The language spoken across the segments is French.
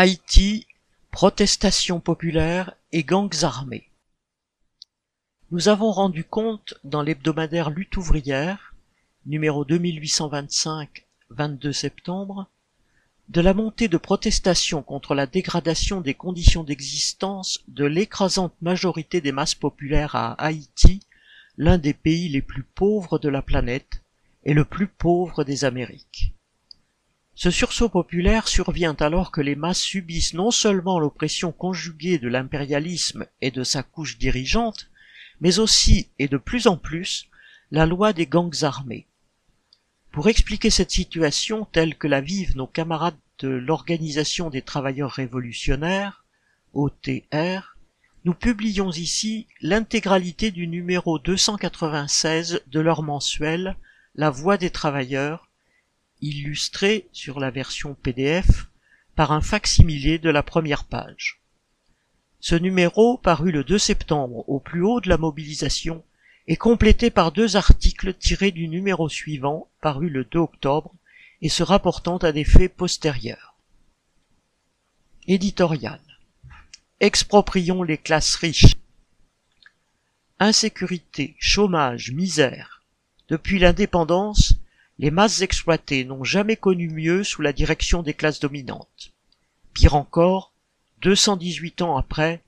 Haïti, protestations populaires et gangs armés. Nous avons rendu compte dans l'hebdomadaire Lutte ouvrière, numéro 2825, 22 septembre, de la montée de protestations contre la dégradation des conditions d'existence de l'écrasante majorité des masses populaires à Haïti, l'un des pays les plus pauvres de la planète et le plus pauvre des Amériques. Ce sursaut populaire survient alors que les masses subissent non seulement l'oppression conjuguée de l'impérialisme et de sa couche dirigeante, mais aussi, et de plus en plus, la loi des gangs armés. Pour expliquer cette situation telle que la vivent nos camarades de l'Organisation des travailleurs révolutionnaires, OTR, nous publions ici l'intégralité du numéro 296 de leur mensuel La Voix des travailleurs, illustré sur la version PDF par un facsimilé de la première page. Ce numéro, paru le 2 septembre au plus haut de la mobilisation, est complété par deux articles tirés du numéro suivant, paru le 2 octobre, et se rapportant à des faits postérieurs. Éditorial. Exproprions les classes riches. Insécurité, chômage, misère. Depuis l'indépendance, les masses exploitées n'ont jamais connu mieux sous la direction des classes dominantes. Pire encore, 218 ans après,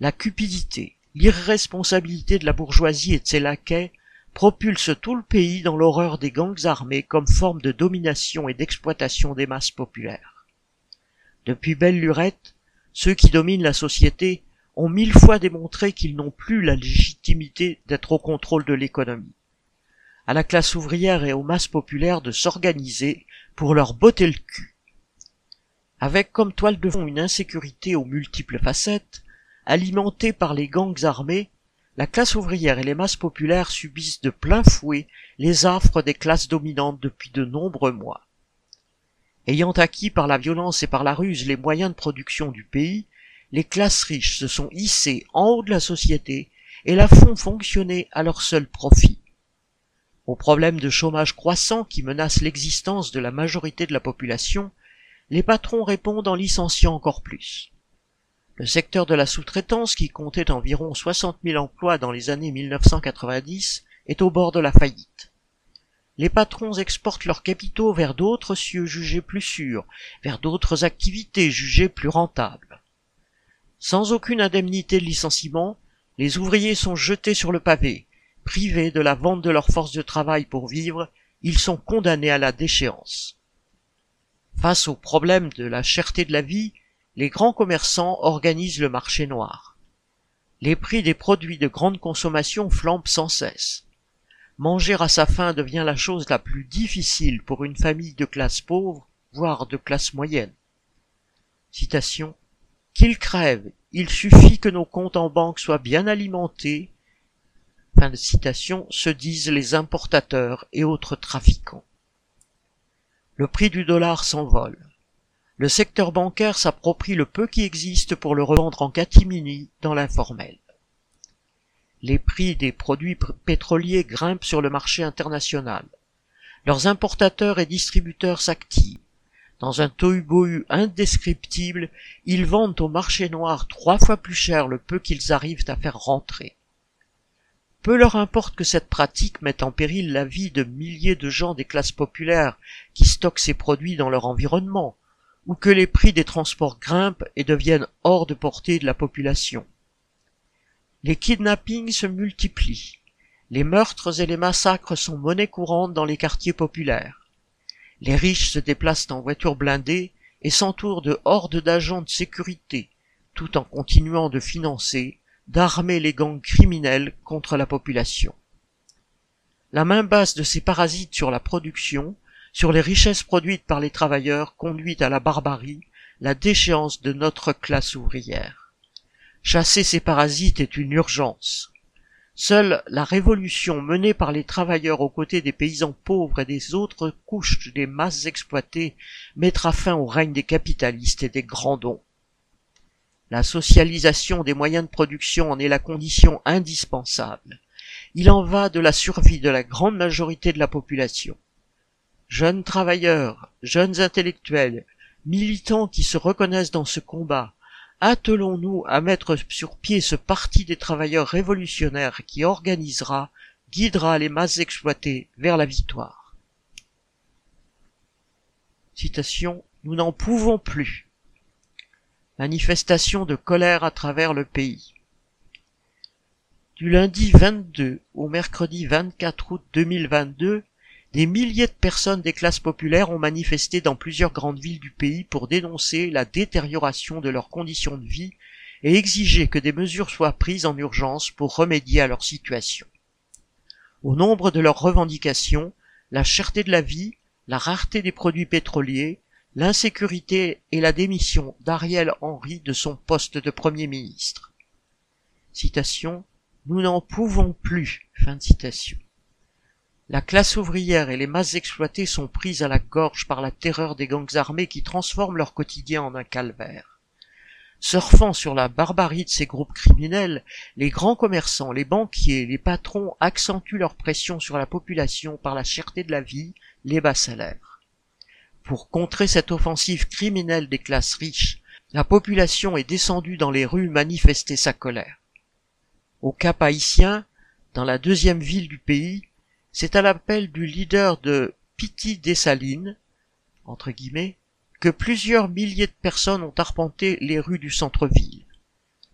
la cupidité, l'irresponsabilité de la bourgeoisie et de ses laquais propulsent tout le pays dans l'horreur des gangs armés comme forme de domination et d'exploitation des masses populaires. Depuis belle lurette, ceux qui dominent la société ont mille fois démontré qu'ils n'ont plus la légitimité d'être au contrôle de l'économie à la classe ouvrière et aux masses populaires de s'organiser pour leur botter le cul. Avec comme toile de fond une insécurité aux multiples facettes, alimentée par les gangs armés, la classe ouvrière et les masses populaires subissent de plein fouet les affres des classes dominantes depuis de nombreux mois. Ayant acquis par la violence et par la ruse les moyens de production du pays, les classes riches se sont hissées en haut de la société et la font fonctionner à leur seul profit. Au problème de chômage croissant qui menace l'existence de la majorité de la population, les patrons répondent en licenciant encore plus. Le secteur de la sous-traitance, qui comptait environ 60 000 emplois dans les années 1990, est au bord de la faillite. Les patrons exportent leurs capitaux vers d'autres cieux jugés plus sûrs, vers d'autres activités jugées plus rentables. Sans aucune indemnité de licenciement, les ouvriers sont jetés sur le pavé, privés de la vente de leur force de travail pour vivre, ils sont condamnés à la déchéance. Face au problème de la cherté de la vie, les grands commerçants organisent le marché noir. Les prix des produits de grande consommation flambent sans cesse. Manger à sa faim devient la chose la plus difficile pour une famille de classe pauvre, voire de classe moyenne. Citation. Qu'ils crèvent, il suffit que nos comptes en banque soient bien alimentés fin de citation, se disent les importateurs et autres trafiquants. Le prix du dollar s'envole. Le secteur bancaire s'approprie le peu qui existe pour le revendre en catimini dans l'informel. Les prix des produits pétroliers grimpent sur le marché international. Leurs importateurs et distributeurs s'activent. Dans un tohu-bohu indescriptible, ils vendent au marché noir trois fois plus cher le peu qu'ils arrivent à faire rentrer. Peu leur importe que cette pratique mette en péril la vie de milliers de gens des classes populaires qui stockent ces produits dans leur environnement, ou que les prix des transports grimpent et deviennent hors de portée de la population. Les kidnappings se multiplient. Les meurtres et les massacres sont monnaie courante dans les quartiers populaires. Les riches se déplacent en voitures blindées et s'entourent de hordes d'agents de sécurité, tout en continuant de financer d'armer les gangs criminels contre la population. La main basse de ces parasites sur la production, sur les richesses produites par les travailleurs conduit à la barbarie, la déchéance de notre classe ouvrière. Chasser ces parasites est une urgence. Seule la révolution menée par les travailleurs aux côtés des paysans pauvres et des autres couches des masses exploitées mettra fin au règne des capitalistes et des grandons. La socialisation des moyens de production en est la condition indispensable. Il en va de la survie de la grande majorité de la population. Jeunes travailleurs, jeunes intellectuels, militants qui se reconnaissent dans ce combat, attelons-nous à mettre sur pied ce parti des travailleurs révolutionnaires qui organisera, guidera les masses exploitées vers la victoire. Citation Nous n'en pouvons plus. Manifestation de colère à travers le pays. Du lundi 22 au mercredi 24 août 2022, des milliers de personnes des classes populaires ont manifesté dans plusieurs grandes villes du pays pour dénoncer la détérioration de leurs conditions de vie et exiger que des mesures soient prises en urgence pour remédier à leur situation. Au nombre de leurs revendications, la cherté de la vie, la rareté des produits pétroliers, l'insécurité et la démission d'Ariel Henry de son poste de Premier ministre. Citation nous n'en pouvons plus. La classe ouvrière et les masses exploitées sont prises à la gorge par la terreur des gangs armés qui transforment leur quotidien en un calvaire. Surfant sur la barbarie de ces groupes criminels, les grands commerçants, les banquiers, les patrons accentuent leur pression sur la population par la cherté de la vie, les bas salaires. Pour contrer cette offensive criminelle des classes riches, la population est descendue dans les rues manifester sa colère au Cap haïtien, dans la deuxième ville du pays, c'est à l'appel du leader de Piti Dessalines, entre guillemets, que plusieurs milliers de personnes ont arpenté les rues du centre-ville.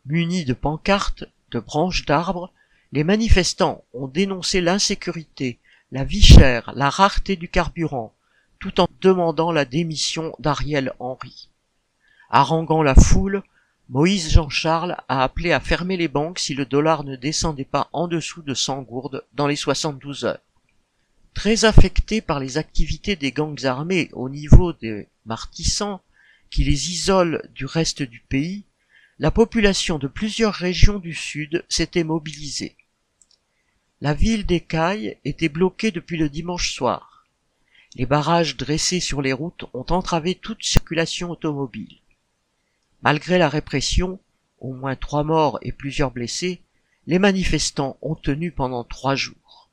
Munis de pancartes, de branches d'arbres, les manifestants ont dénoncé l'insécurité, la vie chère, la rareté du carburant, tout en demandant la démission d'Ariel Henry. Haranguant la foule, Moïse Jean-Charles a appelé à fermer les banques si le dollar ne descendait pas en dessous de 100 gourdes dans les 72 heures. Très affectés par les activités des gangs armés au niveau des martissants qui les isolent du reste du pays, la population de plusieurs régions du sud s'était mobilisée. La ville d'Écaille était bloquée depuis le dimanche soir. Les barrages dressés sur les routes ont entravé toute circulation automobile. Malgré la répression, au moins trois morts et plusieurs blessés, les manifestants ont tenu pendant trois jours.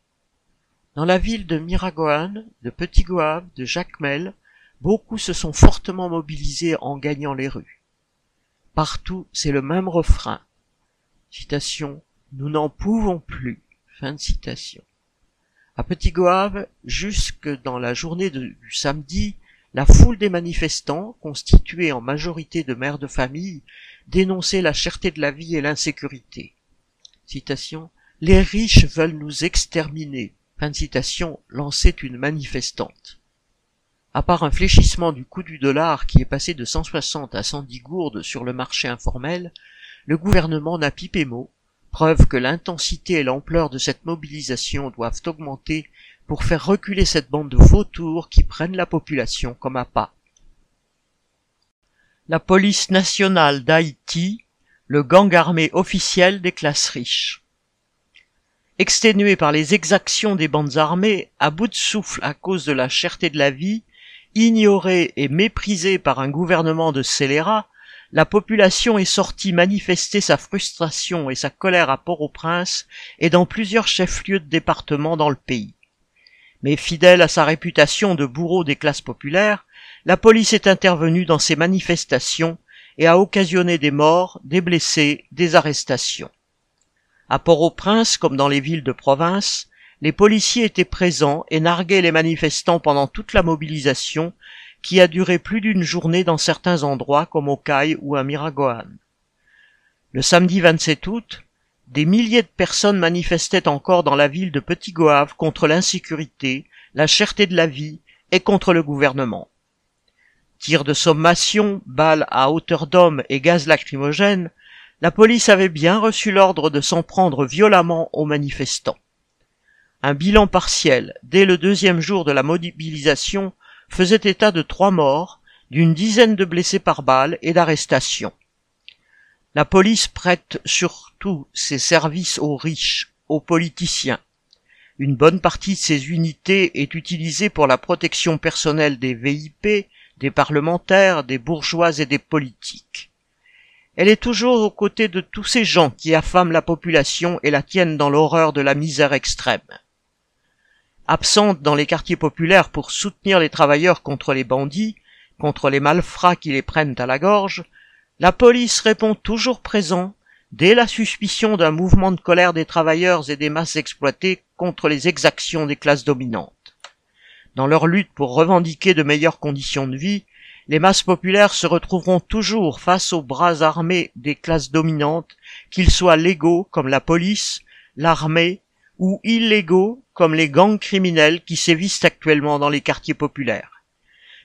Dans la ville de Miragoane, de Petit Goave, de Jacmel, beaucoup se sont fortement mobilisés en gagnant les rues. Partout, c'est le même refrain. Nous n'en pouvons plus. Fin de citation. À Petit Goave, jusque dans la journée du samedi, la foule des manifestants, constituée en majorité de mères de famille, dénonçait la cherté de la vie et l'insécurité. Les riches veulent nous exterminer. Fin de citation, lançait une manifestante. À part un fléchissement du coût du dollar qui est passé de 160 à 110 gourdes sur le marché informel, le gouvernement n'a pipé mot, preuve que l'intensité et l'ampleur de cette mobilisation doivent augmenter pour faire reculer cette bande de vautours qui prennent la population comme à pas. La police nationale d'Haïti, le gang armé officiel des classes riches. Exténué par les exactions des bandes armées, à bout de souffle à cause de la cherté de la vie, ignoré et méprisé par un gouvernement de scélérats, la population est sortie manifester sa frustration et sa colère à Port-au-Prince et dans plusieurs chefs-lieux de département dans le pays. Mais fidèle à sa réputation de bourreau des classes populaires, la police est intervenue dans ces manifestations et a occasionné des morts, des blessés, des arrestations. À Port-au-Prince, comme dans les villes de province, les policiers étaient présents et narguaient les manifestants pendant toute la mobilisation, qui a duré plus d'une journée dans certains endroits comme au Caille ou à Miragoane. Le samedi 27 août, des milliers de personnes manifestaient encore dans la ville de Petit Goave contre l'insécurité, la cherté de la vie et contre le gouvernement. Tirs de sommation, balles à hauteur d'homme et gaz lacrymogène, la police avait bien reçu l'ordre de s'en prendre violemment aux manifestants. Un bilan partiel, dès le deuxième jour de la mobilisation, faisait état de trois morts, d'une dizaine de blessés par balles et d'arrestations. La police prête surtout ses services aux riches, aux politiciens. Une bonne partie de ces unités est utilisée pour la protection personnelle des VIP, des parlementaires, des bourgeois et des politiques. Elle est toujours aux côtés de tous ces gens qui affament la population et la tiennent dans l'horreur de la misère extrême. Absente dans les quartiers populaires pour soutenir les travailleurs contre les bandits, contre les malfrats qui les prennent à la gorge, la police répond toujours présent dès la suspicion d'un mouvement de colère des travailleurs et des masses exploitées contre les exactions des classes dominantes. Dans leur lutte pour revendiquer de meilleures conditions de vie, les masses populaires se retrouveront toujours face aux bras armés des classes dominantes, qu'ils soient légaux comme la police, l'armée, ou illégaux comme les gangs criminels qui sévissent actuellement dans les quartiers populaires.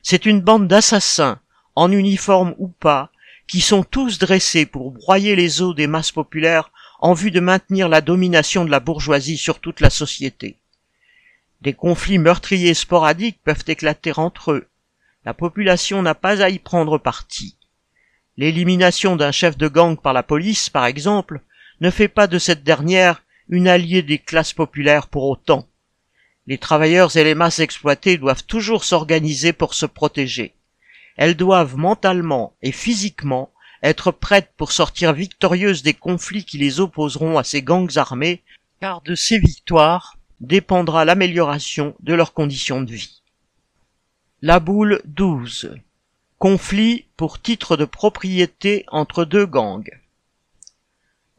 C'est une bande d'assassins, en uniforme ou pas, qui sont tous dressés pour broyer les os des masses populaires en vue de maintenir la domination de la bourgeoisie sur toute la société. Des conflits meurtriers sporadiques peuvent éclater entre eux. La population n'a pas à y prendre parti. L'élimination d'un chef de gang par la police, par exemple, ne fait pas de cette dernière une alliée des classes populaires pour autant. Les travailleurs et les masses exploitées doivent toujours s'organiser pour se protéger. Elles doivent mentalement et physiquement être prêtes pour sortir victorieuses des conflits qui les opposeront à ces gangs armés, car de ces victoires dépendra l'amélioration de leurs conditions de vie. La boule 12. Conflit pour titre de propriété entre deux gangs.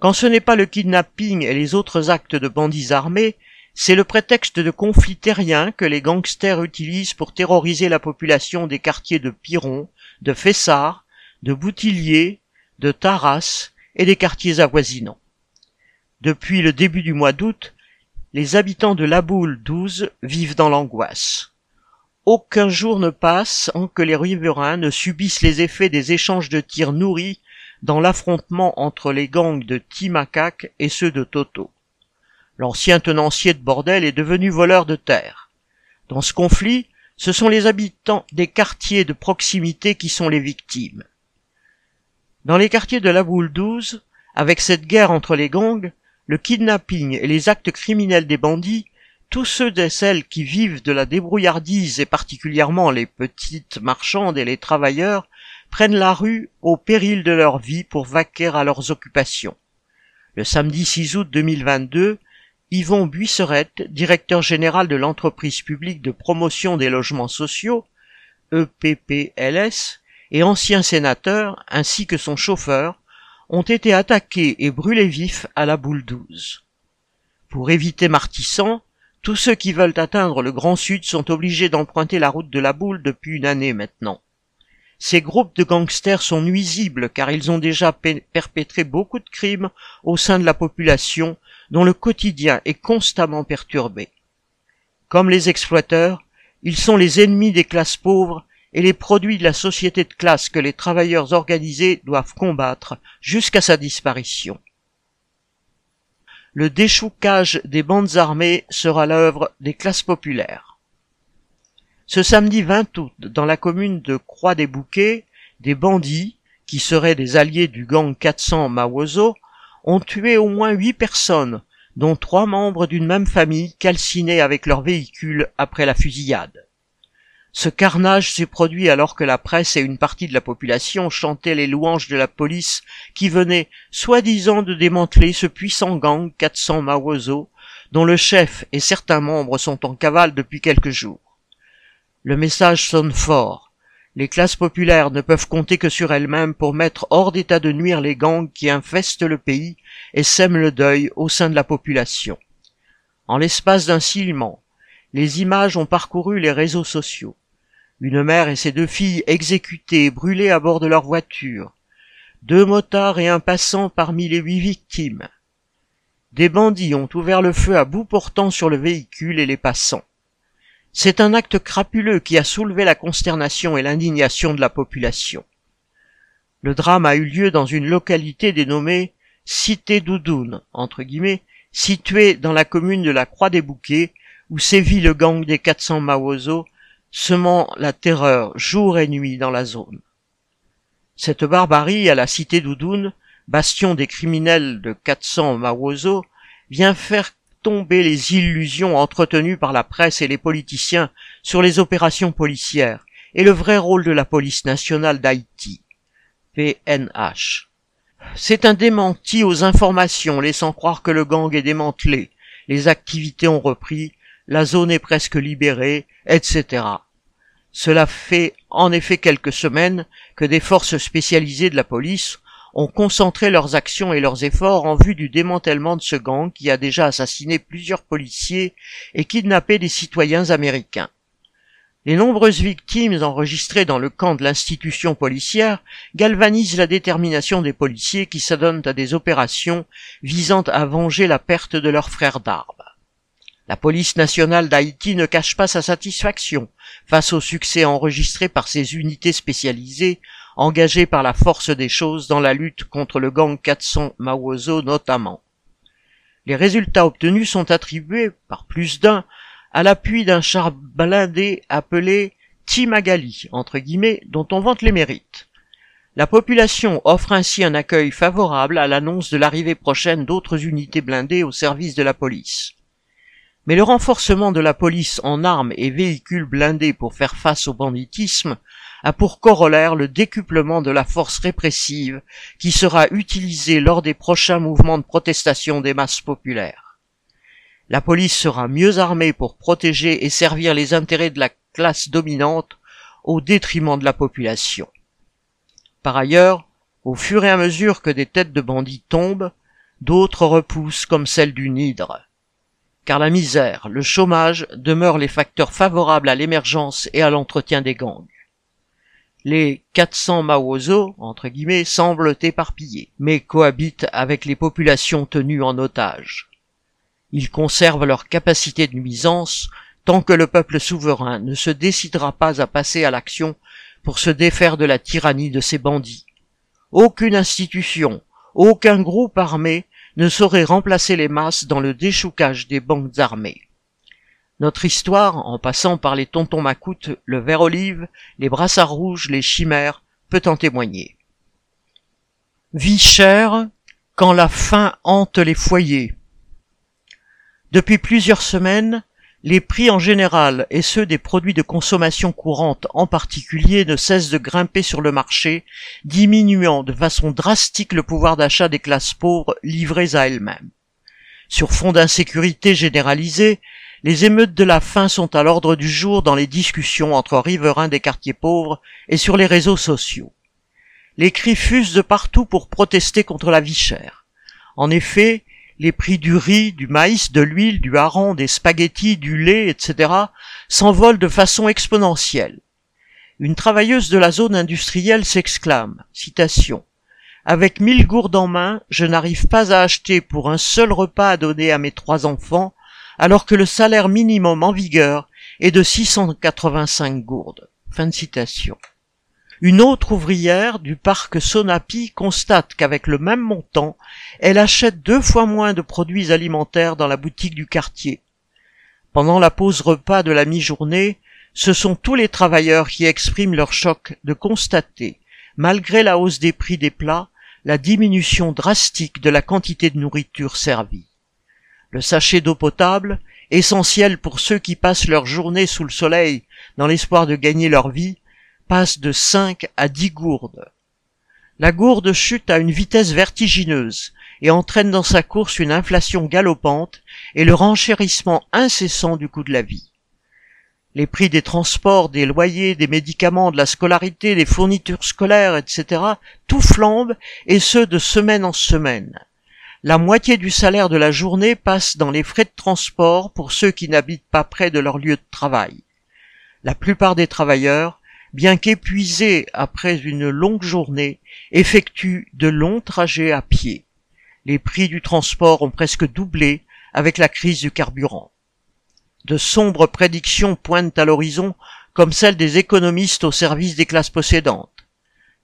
Quand ce n'est pas le kidnapping et les autres actes de bandits armés, c'est le prétexte de conflits terriens que les gangsters utilisent pour terroriser la population des quartiers de Piron, de Fessard, de Boutillier, de Taras et des quartiers avoisinants. Depuis le début du mois d'août, les habitants de La Boule 12 vivent dans l'angoisse. Aucun jour ne passe sans que les riverains ne subissent les effets des échanges de tirs nourris dans l'affrontement entre les gangs de Timacac et ceux de Toto. L'ancien tenancier de bordel est devenu voleur de terre. Dans ce conflit, ce sont les habitants des quartiers de proximité qui sont les victimes. Dans les quartiers de la Boule 12, avec cette guerre entre les gangs, le kidnapping et les actes criminels des bandits, tous ceux et celles qui vivent de la débrouillardise et particulièrement les petites marchandes et les travailleurs prennent la rue au péril de leur vie pour vaquer à leurs occupations. Le samedi 6 août 2022, Yvon Buisserette, directeur général de l'entreprise publique de promotion des logements sociaux, EPPLS, et ancien sénateur, ainsi que son chauffeur, ont été attaqués et brûlés vifs à la boule 12. Pour éviter Martissan, tous ceux qui veulent atteindre le Grand Sud sont obligés d'emprunter la route de la boule depuis une année maintenant. Ces groupes de gangsters sont nuisibles car ils ont déjà perpétré beaucoup de crimes au sein de la population dont le quotidien est constamment perturbé. Comme les exploiteurs, ils sont les ennemis des classes pauvres et les produits de la société de classe que les travailleurs organisés doivent combattre jusqu'à sa disparition. Le déchoucage des bandes armées sera l'œuvre des classes populaires. Ce samedi 20 août, dans la commune de Croix-des-Bouquets, des bandits, qui seraient des alliés du gang 400 Mawozo, ont tué au moins huit personnes, dont trois membres d'une même famille calcinés avec leur véhicule après la fusillade. Ce carnage s'est produit alors que la presse et une partie de la population chantaient les louanges de la police qui venait, soi-disant, de démanteler ce puissant gang 400 Mawozo, dont le chef et certains membres sont en cavale depuis quelques jours. Le message sonne fort. Les classes populaires ne peuvent compter que sur elles-mêmes pour mettre hors d'état de nuire les gangs qui infestent le pays et sèment le deuil au sein de la population. En l'espace d'un ciment, les images ont parcouru les réseaux sociaux. Une mère et ses deux filles exécutées brûlées à bord de leur voiture. Deux motards et un passant parmi les huit victimes. Des bandits ont ouvert le feu à bout portant sur le véhicule et les passants. C'est un acte crapuleux qui a soulevé la consternation et l'indignation de la population. Le drame a eu lieu dans une localité dénommée Cité Doudoune, entre guillemets, située dans la commune de la Croix des Bouquets, où sévit le gang des 400 Mawozo, semant la terreur jour et nuit dans la zone. Cette barbarie à la Cité Doudoune, bastion des criminels de 400 Mawozo, vient faire tomber les illusions entretenues par la presse et les politiciens sur les opérations policières et le vrai rôle de la police nationale d'Haïti, PNH. C'est un démenti aux informations laissant croire que le gang est démantelé, les activités ont repris, la zone est presque libérée, etc. Cela fait en effet quelques semaines que des forces spécialisées de la police ont concentré leurs actions et leurs efforts en vue du démantèlement de ce gang qui a déjà assassiné plusieurs policiers et kidnappé des citoyens américains. Les nombreuses victimes enregistrées dans le camp de l'institution policière galvanisent la détermination des policiers qui s'adonnent à des opérations visant à venger la perte de leurs frères d'armes. La police nationale d'Haïti ne cache pas sa satisfaction face au succès enregistré par ses unités spécialisées engagées par la force des choses dans la lutte contre le gang 400 Mawozo notamment. Les résultats obtenus sont attribués, par plus d'un, à l'appui d'un char blindé appelé Timagali, entre guillemets, dont on vante les mérites. La population offre ainsi un accueil favorable à l'annonce de l'arrivée prochaine d'autres unités blindées au service de la police. Mais le renforcement de la police en armes et véhicules blindés pour faire face au banditisme a pour corollaire le décuplement de la force répressive qui sera utilisée lors des prochains mouvements de protestation des masses populaires. La police sera mieux armée pour protéger et servir les intérêts de la classe dominante au détriment de la population. Par ailleurs, au fur et à mesure que des têtes de bandits tombent, d'autres repoussent comme celle d'une hydre car la misère, le chômage demeurent les facteurs favorables à l'émergence et à l'entretien des gangs. Les 400 Mawozo, entre guillemets, semblent éparpillés, mais cohabitent avec les populations tenues en otage. Ils conservent leur capacité de nuisance tant que le peuple souverain ne se décidera pas à passer à l'action pour se défaire de la tyrannie de ces bandits. Aucune institution, aucun groupe armé ne saurait remplacer les masses dans le déchoucage des banques armées. Notre histoire, en passant par les tontons macoutes, le ver olive, les brassards rouges, les chimères, peut en témoigner. Vie chère quand la faim hante les foyers. Depuis plusieurs semaines, les prix en général et ceux des produits de consommation courante en particulier ne cessent de grimper sur le marché, diminuant de façon drastique le pouvoir d'achat des classes pauvres livrées à elles-mêmes. Sur fond d'insécurité généralisée, les émeutes de la faim sont à l'ordre du jour dans les discussions entre riverains des quartiers pauvres et sur les réseaux sociaux. Les cris fusent de partout pour protester contre la vie chère. En effet, les prix du riz, du maïs, de l'huile, du hareng, des spaghettis, du lait, etc. s'envolent de façon exponentielle. Une travailleuse de la zone industrielle s'exclame, citation, Avec mille gourdes en main, je n'arrive pas à acheter pour un seul repas à donner à mes trois enfants, alors que le salaire minimum en vigueur est de 685 gourdes. Fin de citation. Une autre ouvrière du parc Sonapi constate qu'avec le même montant, elle achète deux fois moins de produits alimentaires dans la boutique du quartier. Pendant la pause repas de la mi-journée, ce sont tous les travailleurs qui expriment leur choc de constater, malgré la hausse des prix des plats, la diminution drastique de la quantité de nourriture servie. Le sachet d'eau potable, essentiel pour ceux qui passent leur journée sous le soleil dans l'espoir de gagner leur vie, passe de 5 à 10 gourdes. La gourde chute à une vitesse vertigineuse et entraîne dans sa course une inflation galopante et le renchérissement incessant du coût de la vie. Les prix des transports, des loyers, des médicaments, de la scolarité, des fournitures scolaires, etc., tout flambe, et ce de semaine en semaine. La moitié du salaire de la journée passe dans les frais de transport pour ceux qui n'habitent pas près de leur lieu de travail. La plupart des travailleurs bien qu'épuisés après une longue journée, effectuent de longs trajets à pied. Les prix du transport ont presque doublé avec la crise du carburant. De sombres prédictions pointent à l'horizon comme celles des économistes au service des classes possédantes.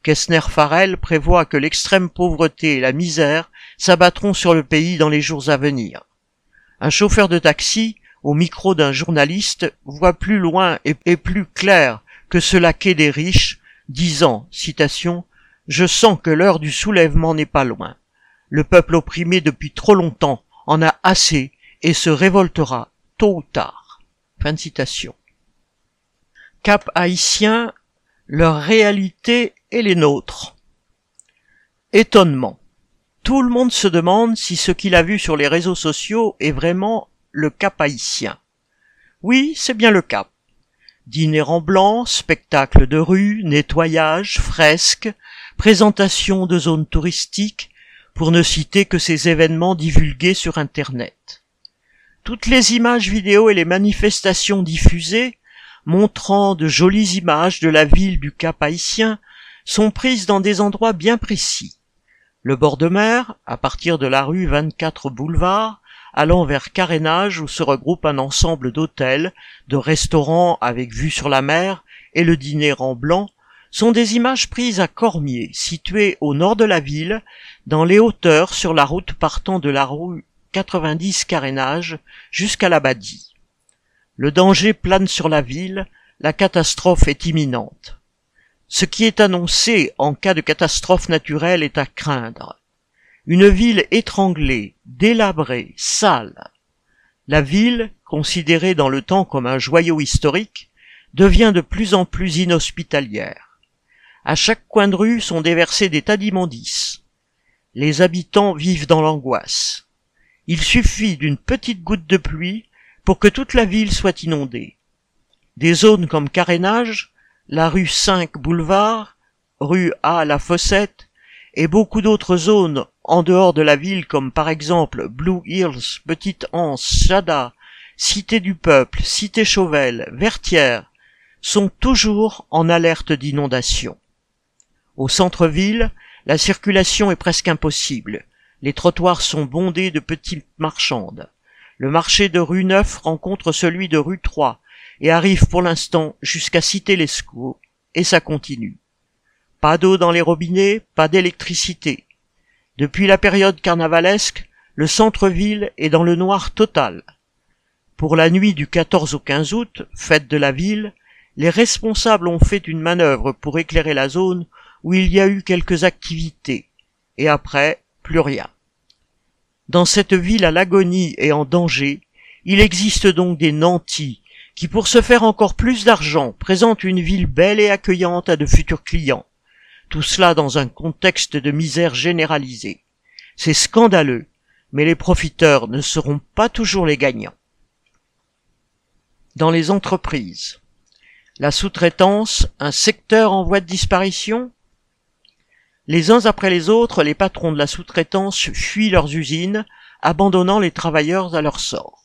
Kessner-Farrell prévoit que l'extrême pauvreté et la misère s'abattront sur le pays dans les jours à venir. Un chauffeur de taxi, au micro d'un journaliste, voit plus loin et plus clair que ce laquais des riches, disant, citation, Je sens que l'heure du soulèvement n'est pas loin. Le peuple opprimé depuis trop longtemps en a assez et se révoltera tôt ou tard. Fin de citation. Cap haïtien, leur réalité et les nôtres. Étonnement. Tout le monde se demande si ce qu'il a vu sur les réseaux sociaux est vraiment le cap haïtien. Oui, c'est bien le cap Dîner en blanc, spectacles de rue, nettoyage, fresques, présentation de zones touristiques, pour ne citer que ces événements divulgués sur Internet. Toutes les images vidéo et les manifestations diffusées, montrant de jolies images de la ville du Cap haïtien, sont prises dans des endroits bien précis. Le bord de mer, à partir de la rue 24 Boulevard, allant vers Carénage où se regroupe un ensemble d'hôtels, de restaurants avec vue sur la mer et le dîner en blanc, sont des images prises à Cormier, situé au nord de la ville, dans les hauteurs sur la route partant de la rue 90 Carénage jusqu'à l'Abadie. Le danger plane sur la ville, la catastrophe est imminente. Ce qui est annoncé en cas de catastrophe naturelle est à craindre. Une ville étranglée, délabrée, sale. La ville, considérée dans le temps comme un joyau historique, devient de plus en plus inhospitalière. À chaque coin de rue sont déversés des tas d'immondices. Les habitants vivent dans l'angoisse. Il suffit d'une petite goutte de pluie pour que toute la ville soit inondée. Des zones comme Carénage, la rue 5 Boulevard, rue A La Fossette, et beaucoup d'autres zones en dehors de la ville comme par exemple Blue Hills, Petite Anse, Chada, Cité du Peuple, Cité Chauvel, Vertière, sont toujours en alerte d'inondation. Au centre-ville, la circulation est presque impossible. Les trottoirs sont bondés de petites marchandes. Le marché de rue Neuf rencontre celui de rue 3 et arrive pour l'instant jusqu'à Cité Lescaut, et ça continue. Pas d'eau dans les robinets, pas d'électricité. Depuis la période carnavalesque, le centre-ville est dans le noir total. Pour la nuit du 14 au 15 août, fête de la ville, les responsables ont fait une manœuvre pour éclairer la zone où il y a eu quelques activités, et après, plus rien. Dans cette ville à l'agonie et en danger, il existe donc des nantis qui, pour se faire encore plus d'argent, présentent une ville belle et accueillante à de futurs clients. Tout cela dans un contexte de misère généralisée. C'est scandaleux, mais les profiteurs ne seront pas toujours les gagnants. Dans les entreprises, la sous-traitance, un secteur en voie de disparition? Les uns après les autres, les patrons de la sous-traitance fuient leurs usines, abandonnant les travailleurs à leur sort.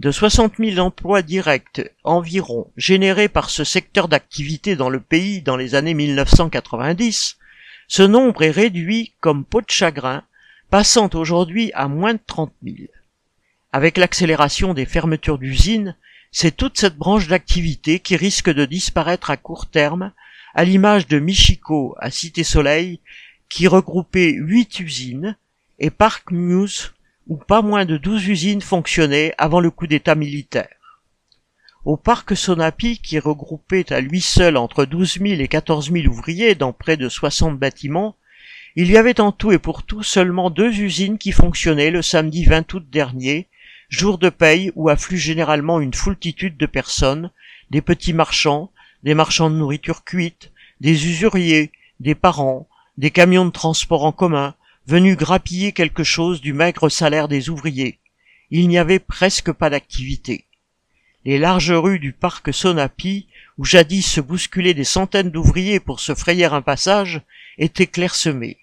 De 60 000 emplois directs environ générés par ce secteur d'activité dans le pays dans les années 1990, ce nombre est réduit comme peau de chagrin, passant aujourd'hui à moins de 30 000. Avec l'accélération des fermetures d'usines, c'est toute cette branche d'activité qui risque de disparaître à court terme à l'image de Michiko à Cité Soleil, qui regroupait huit usines, et Park Muse, où pas moins de douze usines fonctionnaient avant le coup d'état militaire. Au parc Sonapi, qui regroupait à lui seul entre 12 000 et 14 000 ouvriers dans près de 60 bâtiments, il y avait en tout et pour tout seulement deux usines qui fonctionnaient le samedi 20 août dernier, jour de paye où affluent généralement une foultitude de personnes, des petits marchands, des marchands de nourriture cuite, des usuriers, des parents, des camions de transport en commun, venus grappiller quelque chose du maigre salaire des ouvriers. Il n'y avait presque pas d'activité. Les larges rues du parc Sonapi, où jadis se bousculaient des centaines d'ouvriers pour se frayer un passage, étaient clairsemées.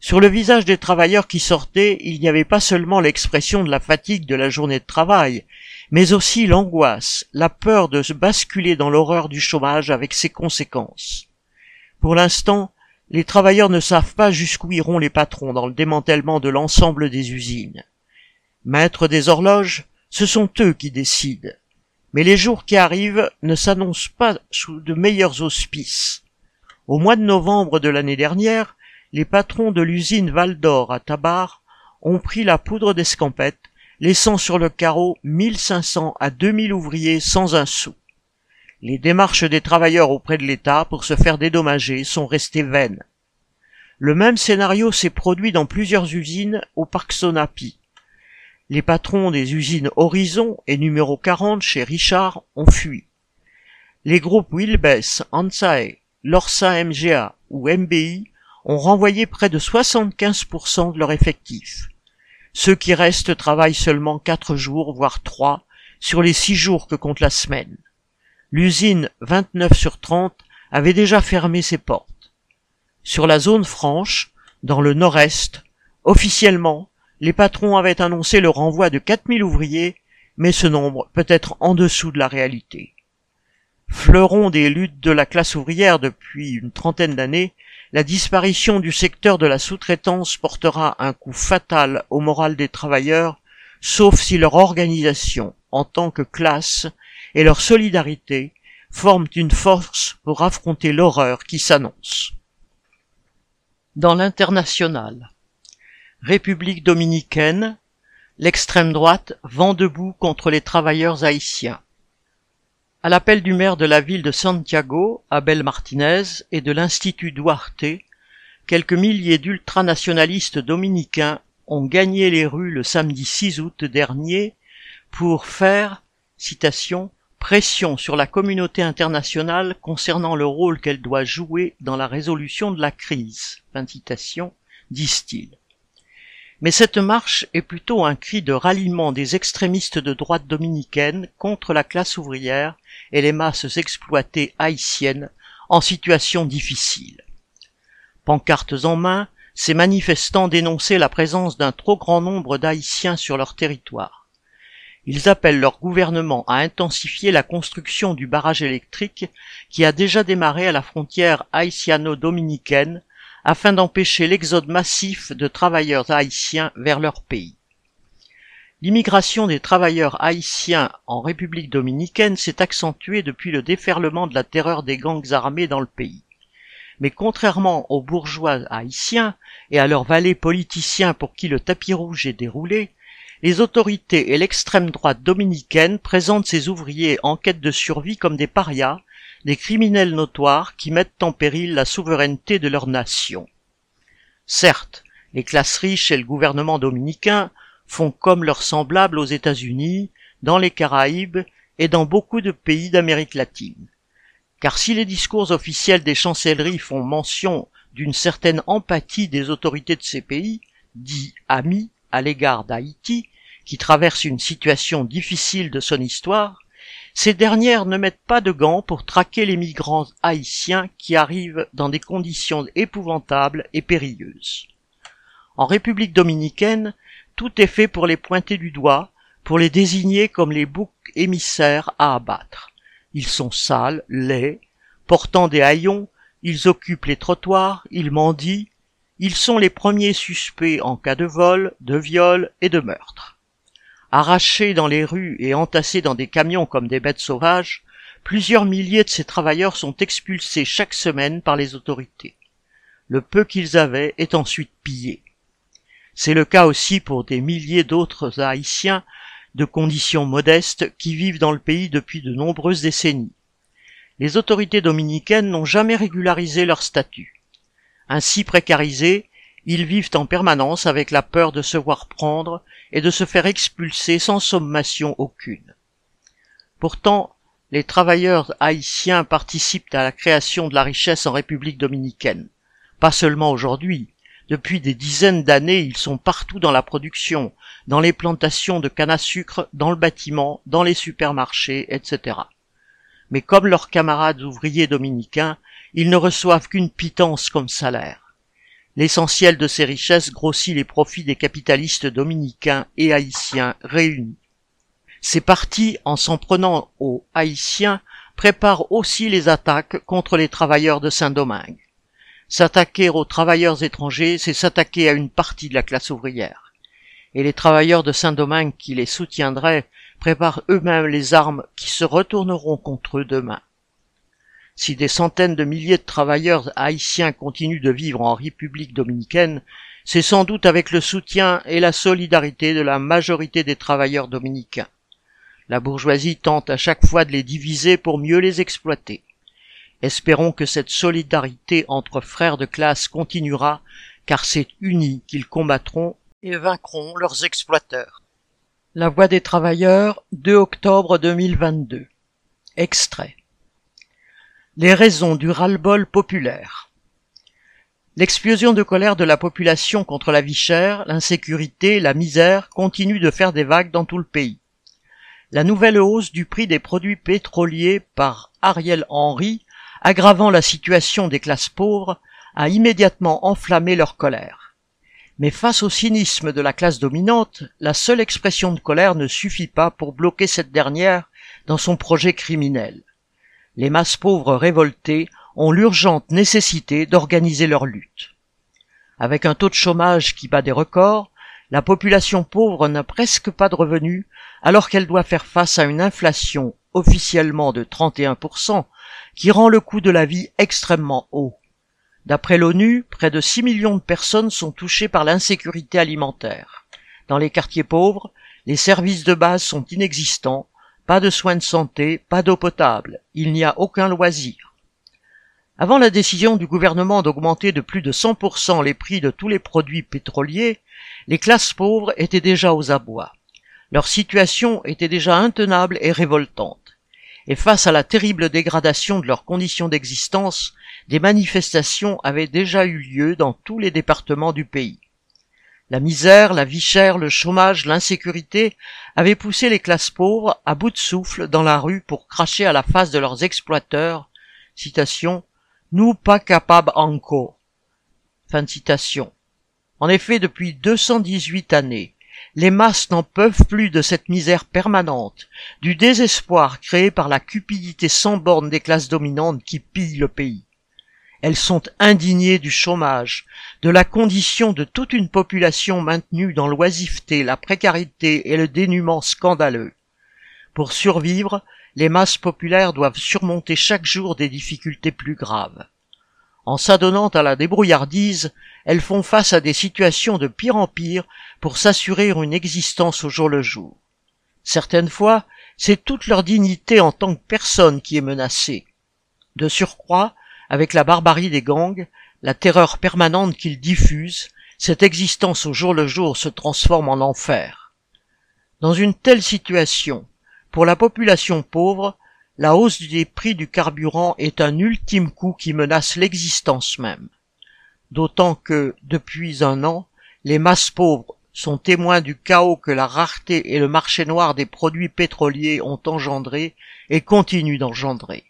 Sur le visage des travailleurs qui sortaient, il n'y avait pas seulement l'expression de la fatigue de la journée de travail, mais aussi l'angoisse, la peur de se basculer dans l'horreur du chômage avec ses conséquences. Pour l'instant, les travailleurs ne savent pas jusqu'où iront les patrons dans le démantèlement de l'ensemble des usines. Maîtres des horloges, ce sont eux qui décident. Mais les jours qui arrivent ne s'annoncent pas sous de meilleurs auspices. Au mois de novembre de l'année dernière, les patrons de l'usine Val d'Or à Tabar ont pris la poudre d'escampette laissant sur le carreau 1500 à 2000 ouvriers sans un sou. Les démarches des travailleurs auprès de l'État pour se faire dédommager sont restées vaines. Le même scénario s'est produit dans plusieurs usines au parc Sonapi. Les patrons des usines Horizon et numéro 40 chez Richard ont fui. Les groupes Wilbes, Ansae, Lorsa MGA ou MBI ont renvoyé près de 75% de leur effectif. Ceux qui restent travaillent seulement quatre jours, voire trois, sur les six jours que compte la semaine. L'usine 29 sur 30 avait déjà fermé ses portes. Sur la zone franche, dans le nord-est, officiellement, les patrons avaient annoncé le renvoi de 4000 ouvriers, mais ce nombre peut être en dessous de la réalité. Fleuron des luttes de la classe ouvrière depuis une trentaine d'années, la disparition du secteur de la sous-traitance portera un coup fatal au moral des travailleurs, sauf si leur organisation, en tant que classe, et leur solidarité forment une force pour affronter l'horreur qui s'annonce. Dans l'international, République dominicaine, l'extrême droite vend debout contre les travailleurs haïtiens. À l'appel du maire de la ville de Santiago, Abel Martinez, et de l'Institut Duarte, quelques milliers d'ultranationalistes dominicains ont gagné les rues le samedi 6 août dernier pour faire, citation, pression sur la communauté internationale concernant le rôle qu'elle doit jouer dans la résolution de la crise, disent-ils. Mais cette marche est plutôt un cri de ralliement des extrémistes de droite dominicaine contre la classe ouvrière et les masses exploitées haïtiennes en situation difficile. Pancartes en main, ces manifestants dénonçaient la présence d'un trop grand nombre d'Haïtiens sur leur territoire. Ils appellent leur gouvernement à intensifier la construction du barrage électrique qui a déjà démarré à la frontière haïtiano-dominicaine afin d'empêcher l'exode massif de travailleurs haïtiens vers leur pays. L'immigration des travailleurs haïtiens en République dominicaine s'est accentuée depuis le déferlement de la terreur des gangs armés dans le pays. Mais contrairement aux bourgeois haïtiens et à leurs valets politiciens pour qui le tapis rouge est déroulé, les autorités et l'extrême droite dominicaine présentent ces ouvriers en quête de survie comme des parias des criminels notoires qui mettent en péril la souveraineté de leur nation. Certes, les classes riches et le gouvernement dominicain font comme leurs semblables aux États-Unis, dans les Caraïbes et dans beaucoup de pays d'Amérique latine. Car si les discours officiels des chancelleries font mention d'une certaine empathie des autorités de ces pays, dits amis à l'égard d'Haïti, qui traverse une situation difficile de son histoire, ces dernières ne mettent pas de gants pour traquer les migrants haïtiens qui arrivent dans des conditions épouvantables et périlleuses. En République dominicaine, tout est fait pour les pointer du doigt, pour les désigner comme les boucs émissaires à abattre. Ils sont sales, laids, portant des haillons, ils occupent les trottoirs, ils mendient, ils sont les premiers suspects en cas de vol, de viol et de meurtre. Arrachés dans les rues et entassés dans des camions comme des bêtes sauvages, plusieurs milliers de ces travailleurs sont expulsés chaque semaine par les autorités. Le peu qu'ils avaient est ensuite pillé. C'est le cas aussi pour des milliers d'autres Haïtiens de conditions modestes qui vivent dans le pays depuis de nombreuses décennies. Les autorités dominicaines n'ont jamais régularisé leur statut. Ainsi précarisés, ils vivent en permanence avec la peur de se voir prendre et de se faire expulser sans sommation aucune. Pourtant, les travailleurs haïtiens participent à la création de la richesse en République dominicaine. Pas seulement aujourd'hui. Depuis des dizaines d'années, ils sont partout dans la production, dans les plantations de canne à sucre, dans le bâtiment, dans les supermarchés, etc. Mais comme leurs camarades ouvriers dominicains, ils ne reçoivent qu'une pitance comme salaire. L'essentiel de ces richesses grossit les profits des capitalistes dominicains et haïtiens réunis. Ces partis, en s'en prenant aux haïtiens, préparent aussi les attaques contre les travailleurs de Saint-Domingue. S'attaquer aux travailleurs étrangers, c'est s'attaquer à une partie de la classe ouvrière. Et les travailleurs de Saint-Domingue qui les soutiendraient préparent eux-mêmes les armes qui se retourneront contre eux demain. Si des centaines de milliers de travailleurs haïtiens continuent de vivre en République dominicaine, c'est sans doute avec le soutien et la solidarité de la majorité des travailleurs dominicains. La bourgeoisie tente à chaque fois de les diviser pour mieux les exploiter. Espérons que cette solidarité entre frères de classe continuera, car c'est unis qu'ils combattront et vaincront leurs exploiteurs. La Voix des travailleurs, 2 octobre 2022. Extrait. Les raisons du ras-le-bol populaire. L'explosion de colère de la population contre la vie chère, l'insécurité, la misère continue de faire des vagues dans tout le pays. la nouvelle hausse du prix des produits pétroliers par Ariel Henry, aggravant la situation des classes pauvres, a immédiatement enflammé leur colère. Mais face au cynisme de la classe dominante, la seule expression de colère ne suffit pas pour bloquer cette dernière dans son projet criminel. Les masses pauvres révoltées ont l'urgente nécessité d'organiser leur lutte. Avec un taux de chômage qui bat des records, la population pauvre n'a presque pas de revenus alors qu'elle doit faire face à une inflation officiellement de 31% qui rend le coût de la vie extrêmement haut. D'après l'ONU, près de 6 millions de personnes sont touchées par l'insécurité alimentaire. Dans les quartiers pauvres, les services de base sont inexistants, pas de soins de santé, pas d'eau potable, il n'y a aucun loisir. Avant la décision du gouvernement d'augmenter de plus de 100% les prix de tous les produits pétroliers, les classes pauvres étaient déjà aux abois. Leur situation était déjà intenable et révoltante et face à la terrible dégradation de leurs conditions d'existence, des manifestations avaient déjà eu lieu dans tous les départements du pays. La misère, la vie chère, le chômage, l'insécurité avaient poussé les classes pauvres à bout de souffle dans la rue pour cracher à la face de leurs exploiteurs. Citation. Nous pas capables encore. Fin de citation. En effet, depuis 218 années, les masses n'en peuvent plus de cette misère permanente, du désespoir créé par la cupidité sans borne des classes dominantes qui pillent le pays. Elles sont indignées du chômage, de la condition de toute une population maintenue dans l'oisiveté, la précarité et le dénuement scandaleux. Pour survivre, les masses populaires doivent surmonter chaque jour des difficultés plus graves. En s'adonnant à la débrouillardise, elles font face à des situations de pire en pire pour s'assurer une existence au jour le jour. Certaines fois, c'est toute leur dignité en tant que personne qui est menacée. De surcroît, avec la barbarie des gangs, la terreur permanente qu'ils diffusent, cette existence au jour le jour se transforme en enfer. Dans une telle situation, pour la population pauvre, la hausse des prix du carburant est un ultime coup qui menace l'existence même. D'autant que, depuis un an, les masses pauvres sont témoins du chaos que la rareté et le marché noir des produits pétroliers ont engendré et continuent d'engendrer.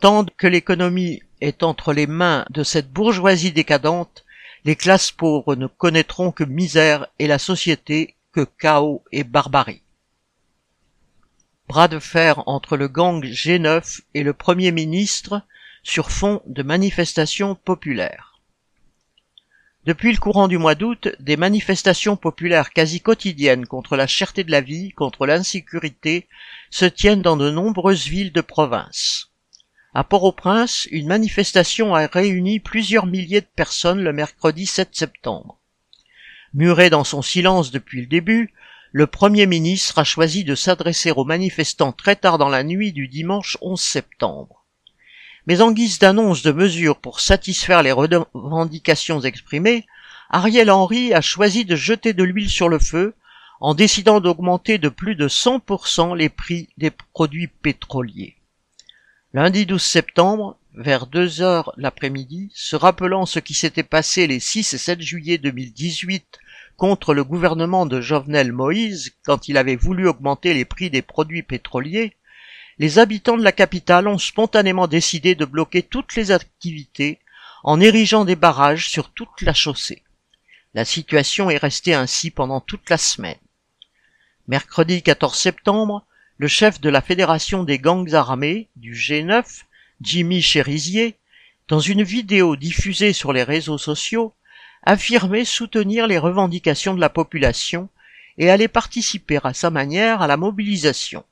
Tant que l'économie est entre les mains de cette bourgeoisie décadente, les classes pauvres ne connaîtront que misère et la société que chaos et barbarie. Bras de fer entre le gang G9 et le Premier ministre sur fond de manifestations populaires. Depuis le courant du mois d'août, des manifestations populaires quasi quotidiennes contre la cherté de la vie, contre l'insécurité, se tiennent dans de nombreuses villes de province. À Port-au-Prince, une manifestation a réuni plusieurs milliers de personnes le mercredi 7 septembre. Muré dans son silence depuis le début, le Premier ministre a choisi de s'adresser aux manifestants très tard dans la nuit du dimanche 11 septembre. Mais en guise d'annonce de mesures pour satisfaire les revendications exprimées, Ariel Henry a choisi de jeter de l'huile sur le feu en décidant d'augmenter de plus de 100% les prix des produits pétroliers. Lundi 12 septembre, vers 2 heures l'après-midi, se rappelant ce qui s'était passé les 6 et 7 juillet 2018 contre le gouvernement de Jovenel Moïse quand il avait voulu augmenter les prix des produits pétroliers, les habitants de la capitale ont spontanément décidé de bloquer toutes les activités en érigeant des barrages sur toute la chaussée. La situation est restée ainsi pendant toute la semaine. Mercredi 14 septembre, le chef de la Fédération des gangs armés du G9, Jimmy Cherizier, dans une vidéo diffusée sur les réseaux sociaux, affirmait soutenir les revendications de la population et allait participer à sa manière à la mobilisation.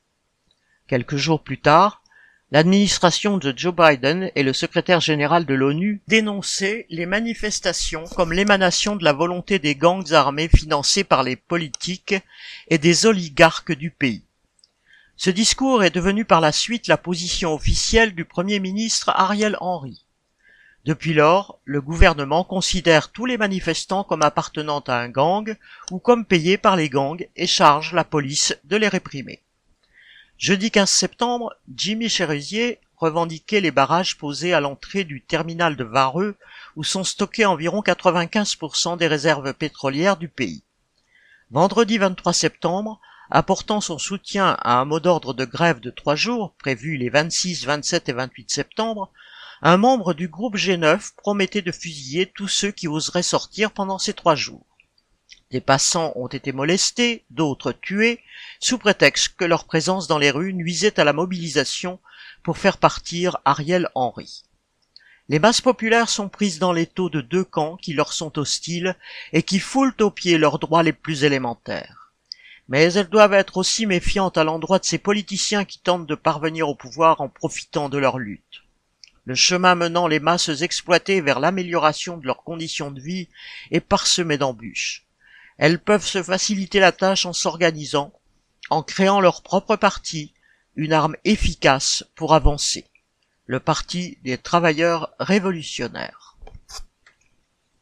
Quelques jours plus tard, l'administration de Joe Biden et le secrétaire général de l'ONU dénonçaient les manifestations comme l'émanation de la volonté des gangs armés financés par les politiques et des oligarques du pays. Ce discours est devenu par la suite la position officielle du Premier ministre Ariel Henry. Depuis lors, le gouvernement considère tous les manifestants comme appartenant à un gang ou comme payés par les gangs et charge la police de les réprimer. Jeudi 15 septembre, Jimmy Cherusier revendiquait les barrages posés à l'entrée du terminal de Vareux où sont stockés environ 95% des réserves pétrolières du pays. Vendredi 23 septembre, apportant son soutien à un mot d'ordre de grève de trois jours, prévu les 26, 27 et 28 septembre, un membre du groupe G9 promettait de fusiller tous ceux qui oseraient sortir pendant ces trois jours. Des passants ont été molestés, d'autres tués, sous prétexte que leur présence dans les rues nuisait à la mobilisation pour faire partir Ariel Henry. Les masses populaires sont prises dans les taux de deux camps qui leur sont hostiles et qui foulent aux pieds leurs droits les plus élémentaires. Mais elles doivent être aussi méfiantes à l'endroit de ces politiciens qui tentent de parvenir au pouvoir en profitant de leur lutte. Le chemin menant les masses exploitées vers l'amélioration de leurs conditions de vie est parsemé d'embûches. Elles peuvent se faciliter la tâche en s'organisant, en créant leur propre parti, une arme efficace pour avancer. Le Parti des travailleurs révolutionnaires.